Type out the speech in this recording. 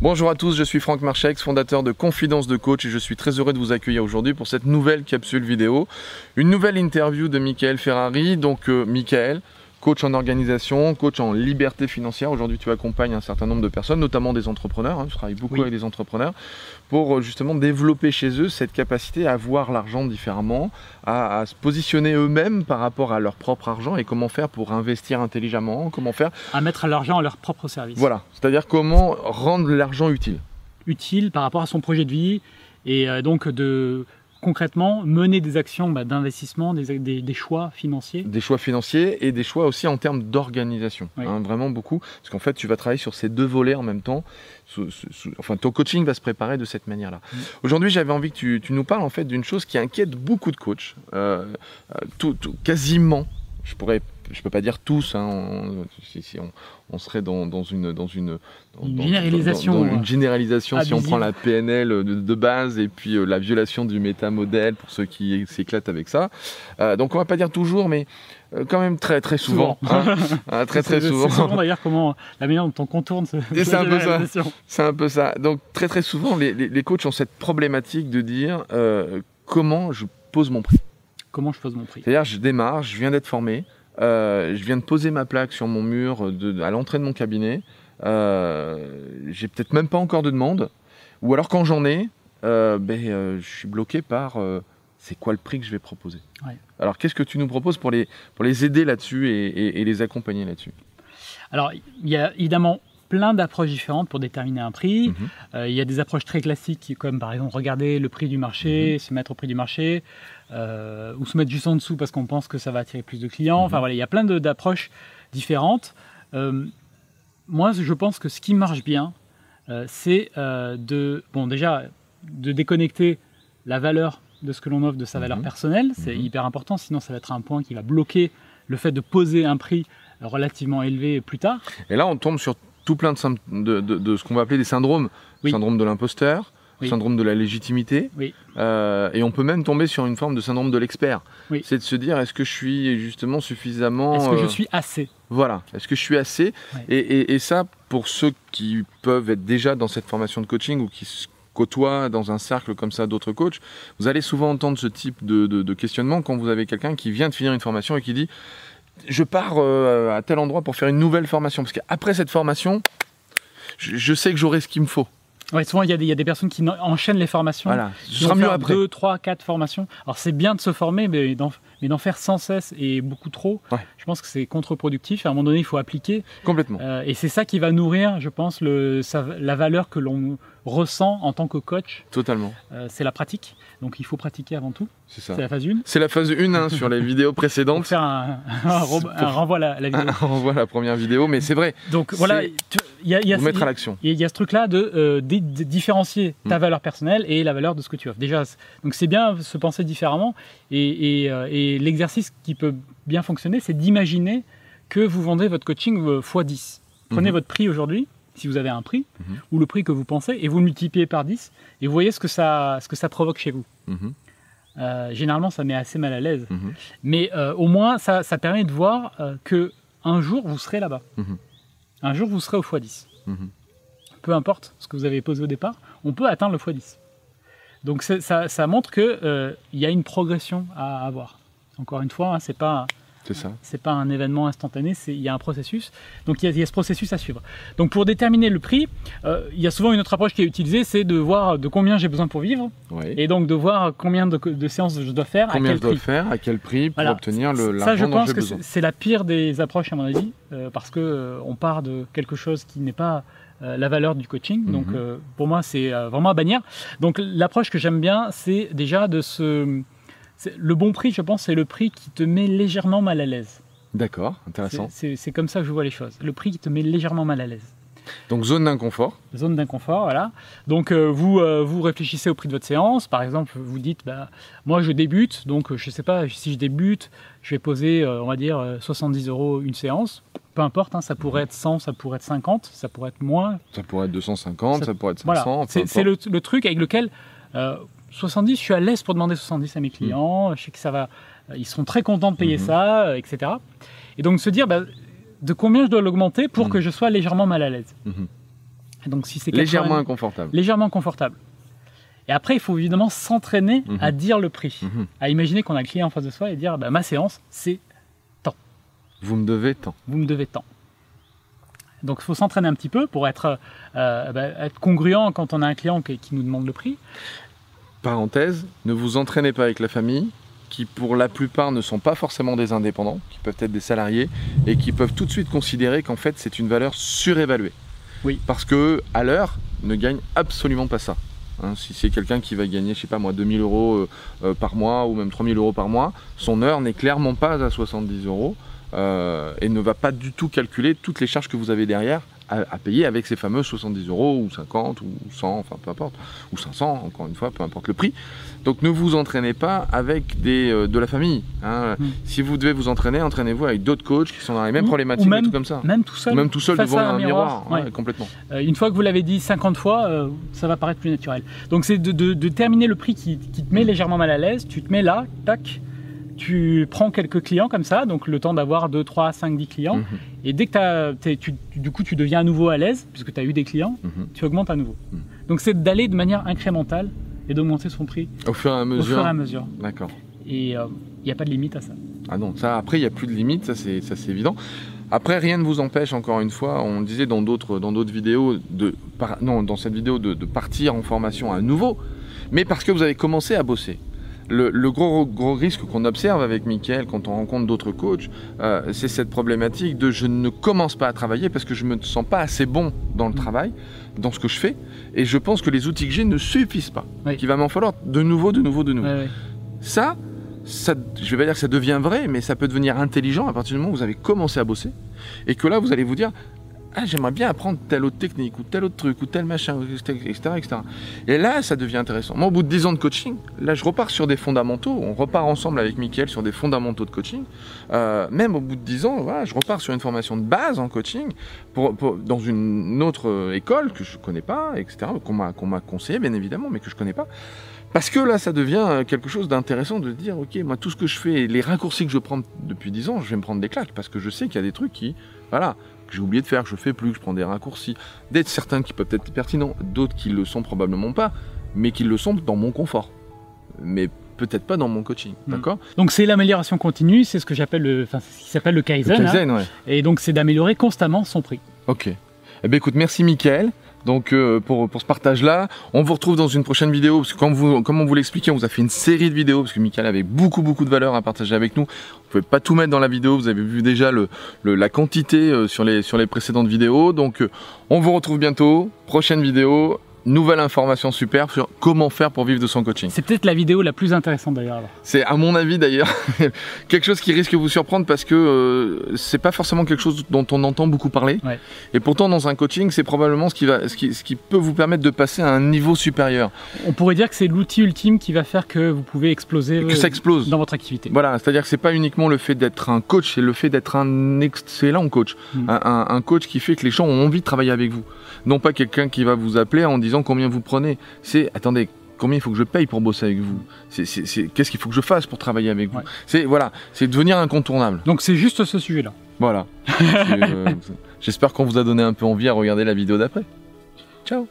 Bonjour à tous, je suis Franck Marchex, fondateur de Confidence de Coach et je suis très heureux de vous accueillir aujourd'hui pour cette nouvelle capsule vidéo. Une nouvelle interview de Michael Ferrari. Donc euh, Michael, coach en organisation, coach en liberté financière. Aujourd'hui tu accompagnes un certain nombre de personnes, notamment des entrepreneurs, hein, tu travailles beaucoup Oui. avec des entrepreneurs, pour euh, justement développer chez eux cette capacité à voir l'argent différemment, à, à se positionner eux-mêmes par rapport à leur propre argent et comment faire pour investir intelligemment, comment faire... à mettre l'argent à leur propre service. Voilà, c'est-à-dire comment rendre l'argent utile. Utile par rapport à son projet de vie et euh, donc de concrètement mener des actions bah, d'investissement, des, des- des choix financiers. des choix financiers et des choix aussi en termes d'organisation. Oui. hein, vraiment beaucoup. Parce qu'en fait, tu vas travailler sur ces deux volets en même temps. Sous- sous- sous- enfin, ton coaching va se préparer de cette manière-là. Aujourd'hui, j'avais envie que tu, tu nous parles en fait d'une chose qui inquiète beaucoup de coachs. Euh, euh, tout, tout- quasiment. Je pourrais, je peux pas dire tous. hein, on, si, si on, on serait dans, dans une, dans une, dans- Une dans- généralisation, dans- une euh, généralisation. Si on prend la PNL de, de base et puis euh, la violation du métamodèle pour ceux qui s'éclatent avec ça. Euh, donc on va pas dire toujours, mais euh, quand même très très souvent. hein. Ah, très très souvent. C'est souvent d'ailleurs comment la manière dont on contourne ce, c'est un peu ça. C'est un peu ça. Donc très très souvent, les, les- les coachs ont cette problématique de dire euh, comment je pose mon prix. Comment je pose mon prix C'est-à-dire, je démarre, je viens d'être formé, euh, je viens de poser ma plaque sur mon mur de- à l'entrée de mon cabinet. euh, j'ai peut-être même pas encore de demande. Ou alors quand j'en ai, euh, ben, je suis bloqué par c'est quoi le prix que je vais proposer. Ouais. Alors qu'est-ce que tu nous proposes pour les, pour les aider là-dessus et, et- et les accompagner là-dessus? Alors, il y a évidemment plein d'approches différentes pour déterminer un prix. Mhm. Euh, il y a des approches très classiques comme par exemple regarder le prix du marché, Mhm. se mettre au prix du marché, euh, ou se mettre juste en dessous parce qu'on pense que ça va attirer plus de clients. Mhm. Enfin voilà, il y a plein d'approches différentes. Euh, moi, je pense que ce qui marche bien, c'est de, bon déjà, de déconnecter la valeur de ce que l'on offre de sa valeur personnelle. C'est hyper important, sinon ça va être un point qui va bloquer le fait de poser un prix relativement élevé plus tard. Et là, on tombe sur tout plein de, de, de- de ce qu'on va appeler des syndromes. Oui. Syndrome de l'imposteur, Oui. syndrome de la légitimité. Oui. Euh, et on peut même tomber sur une forme de syndrome de l'expert. Oui. C'est de se dire, est-ce que je suis justement suffisamment... Est-ce que je euh, suis assez? Voilà, est-ce que je suis assez? Et, et- et ça, pour ceux qui peuvent être déjà dans cette formation de coaching ou qui se côtoient dans un cercle comme ça d'autres coachs, vous allez souvent entendre ce type de, de- de questionnement quand vous avez quelqu'un qui vient de finir une formation et qui dit je pars euh, à tel endroit pour faire une nouvelle formation parce qu'après cette formation, je, je sais que j'aurai ce qu'il me faut. Ouais, souvent, il y, a des- il y a des personnes qui en- enchaînent les formations. Voilà, ce sera mieux après. Deux, trois, quatre formations. Alors, c'est bien de se former, mais d'en, mais d'en faire sans cesse et beaucoup trop, Ouais. je pense que c'est contre-productif. À un moment donné, il faut appliquer. Complètement. Euh, et c'est ça qui va nourrir, je pense, le, sa- la valeur que l'on ressent en tant que coach. Totalement. Euh, c'est la pratique. Donc, il faut pratiquer avant tout. C'est ça. C'est la phase 1. C'est la phase 1 hein, sur les vidéos précédentes. faire un, un re- un renvoi à la, vidéo. Première vidéo, mais c'est vrai, Donc, voilà. Il y a, il y a- vous mettre à l'action. Il y a ce truc-là de, euh, de différencier ta Mm. valeur personnelle et la valeur de ce que tu offres. Déjà, donc c'est bien se penser différemment. Et, et, euh, et l'exercice qui peut bien fonctionner, c'est d'imaginer que vous vendez votre coaching euh, x 10. Prenez Mhm. votre prix aujourd'hui, si vous avez un prix, Mhm. ou le prix que vous pensez, et vous le multipliez par 10, et vous voyez ce que ça, ce que ça provoque chez vous. Mhm, Euh, généralement, ça met assez mal à l'aise. mhm. Mais euh, au moins, ça, ça permet de voir euh, que un jour, vous serez là-bas. Un jour, vous serez au x10 Mhm. peu importe ce que vous avez posé au départ, on peut atteindre le x10. Donc ça, ça montre qu'il y a une progression à avoir. Encore une fois, hein, c'est pas C'est ça. c'est pas un événement instantané, c'est- il y a un processus. Donc il y, a- il y a ce processus à suivre. Donc pour déterminer le prix, euh, il y a souvent une autre approche qui est utilisée, c'est de voir de combien j'ai besoin pour vivre Ouais. et donc de voir combien de, de séances je dois faire, Combien à je quel dois prix. faire, à quel prix pour Voilà. obtenir le Ça, je pense que c'est la pire des approches, à mon avis, euh, parce que euh, on part de quelque chose qui n'est pas euh, la valeur du coaching. Donc, Mhm. euh, pour moi, c'est euh, vraiment à bannir. Donc, l'approche que j'aime bien, c'est déjà de se. Le bon prix, je pense, c'est le prix qui te met légèrement mal à l'aise. D'accord, intéressant. C'est comme ça que je vois les choses. Le prix qui te met légèrement mal à l'aise. Donc zone d'inconfort. Zone d'inconfort, voilà. Donc euh, vous, euh, vous réfléchissez au prix de votre séance. Par exemple, vous dites, bah, moi je débute, donc euh, je sais pas, si je débute, je vais poser, euh, on va dire, euh, 70 euros une séance. Peu importe, hein, ça pourrait être 100, ça pourrait être 50, ça pourrait être moins. Ça pourrait être 250, ça, Ça- pourrait être 500. Voilà, c'est le, le truc avec lequel 70, je suis à l'aise pour demander 70 à mes clients. Je sais que ça va, euh, ils seront très contents de payer Mhm. ça, euh, etc. Et donc se dire, bah, de combien je dois l'augmenter pour Mhm. que je sois légèrement mal à l'aise. Mhm. Donc si c'est légèrement 80 inconfortable. légèrement confortable. Et après, il faut évidemment s'entraîner Mhm. à dire le prix, à imaginer qu'on a le client en face de soi et dire bah, ma séance, c'est Vous me devez tant. vous me devez tant. Donc il faut s'entraîner un petit peu pour être, euh, bah, être congruent quand on a un client qui, qui nous demande le prix. Parenthèse, ne vous entraînez pas avec la famille, qui pour la plupart ne sont pas forcément des indépendants, qui peuvent être des salariés, et qui peuvent tout de suite considérer qu'en fait c'est une valeur surévaluée. Oui. Parce que à l'heure ne gagne absolument pas ça. Hein, si c'est quelqu'un qui va gagner, je sais pas moi, 2000 euros euh, euh, par mois ou même 3000 euros par mois, son heure n'est clairement pas à 70 euros euh, et ne va pas du tout calculer toutes les charges que vous avez derrière à, à payer avec ces fameux 70 euros ou 50 ou 100, enfin peu importe, ou 500, encore une fois, peu importe le prix. Donc ne vous entraînez pas avec des, euh, de la famille. hein. Mm. Si vous devez vous entraîner, entraînez-vous avec d'autres coachs qui sont dans les mêmes Ou- problématiques, ou même- trucs comme ça. Même tout seul. Ou même tout seul face devant un miroir, ouais. ouais, complètement. Euh, une fois que vous l'avez dit 50 fois, euh, ça va paraître plus naturel. Donc c'est de, de- de terminer le prix qui, qui te met légèrement mal à l'aise. Tu te mets là, tac, tu prends quelques clients comme ça, donc le temps d'avoir 2, 3, 5, 10 clients. Mhm, Et dès que tu, du coup tu deviens à nouveau à l'aise, puisque tu as eu des clients, mhm. tu augmentes à nouveau. Mhm. Donc c'est d'aller de manière incrémentale et d'augmenter son prix Au fur et à au mesure. fur et à mesure. D'accord. Et il n'y a pas de limite à ça. Ah non, ça après il n'y a plus de limite, ça c'est ça c'est évident. Après rien ne vous empêche encore une fois, on le disait dans d'autres dans d'autres vidéos de par- non dans cette vidéo de, de partir en formation à nouveau, mais parce que vous avez commencé à bosser. Le, le gros, gros risque qu'on observe avec Mickaël quand on rencontre d'autres coachs, euh, c'est cette problématique de je ne commence pas à travailler parce que je me sens pas assez bon dans le travail, dans ce que je fais, et je pense que les outils que j'ai ne suffisent pas. Oui. Qu'il va m'en falloir de nouveau, de nouveau, de nouveau. Ça, ça, je vais pas dire que ça devient vrai, mais ça peut devenir intelligent à partir du moment où vous avez commencé à bosser et que là vous allez vous dire ah j'aimerais bien apprendre telle autre technique ou tel autre truc ou tel machin etc etc et là ça devient intéressant. Moi au bout de 10 ans de coaching là je repars sur des fondamentaux. On repart ensemble avec Mickaël sur des fondamentaux de coaching. Euh, même au bout de 10 ans voilà, je repars sur une formation de base en coaching pour, dans une autre euh, école que je connais pas etc qu'on m'a conseillé bien évidemment mais que je connais pas parce que là, ça devient quelque chose d'intéressant de dire, ok, moi, tout ce que je fais, les raccourcis que je prends depuis 10 ans, je vais me prendre des claques, parce que je sais qu'il y a des trucs qui, voilà, que j'ai oublié de faire, que je fais plus, que je prends des raccourcis, d'être certains qui peuvent être pertinents, d'autres qui le sont probablement pas, mais qui le sont dans mon confort, mais peut-être pas dans mon coaching, Mm. d'accord? Donc c'est l'amélioration continue, c'est ce que j'appelle le, enfin, ce qui s'appelle le Le Kaizen. hein. Kaizen, ouais. Et donc c'est d'améliorer constamment son prix. Ok. Eh bien, écoute, merci Mickaël. Donc euh, pour, ce partage-là, on vous retrouve dans une prochaine vidéo parce que comme, on vous l'expliquait, on vous a fait une série de vidéos parce que Mickaël avait beaucoup beaucoup de valeur à partager avec nous. Vous pouvez pas tout mettre dans la vidéo, vous avez vu déjà la quantité euh, sur les sur les précédentes vidéos. Donc euh, on vous retrouve bientôt. Prochaine vidéo, nouvelle information super sur comment faire pour vivre de son coaching. C'est peut-être la vidéo la plus intéressante d'ailleurs. C'est à mon avis d'ailleurs quelque chose qui risque de vous surprendre parce que euh, c'est pas forcément quelque chose dont on entend beaucoup parler. Ouais. Et pourtant dans un coaching, c'est probablement ce qui va ce qui, ce qui peut vous permettre de passer à un niveau supérieur, On pourrait dire que c'est l'outil ultime qui va faire que vous pouvez exploser que ça explose. dans votre activité. Voilà, c'est-à-dire que c'est pas uniquement le fait d'être un coach, c'est le fait d'être un excellent coach, Mm. un, un- un coach qui fait que les gens ont envie de travailler avec vous. Non pas quelqu'un qui va vous appeler en disant combien vous prenez. C'est attendez, combien il faut que je paye pour bosser avec vous? Qu'est-ce qu'il faut que je fasse pour travailler avec vous? Ouais. C'est voilà, c'est devenir incontournable. Donc c'est juste ce sujet-là. Voilà. Euh, J'espère qu'on vous a donné un peu envie à regarder la vidéo d'après. Ciao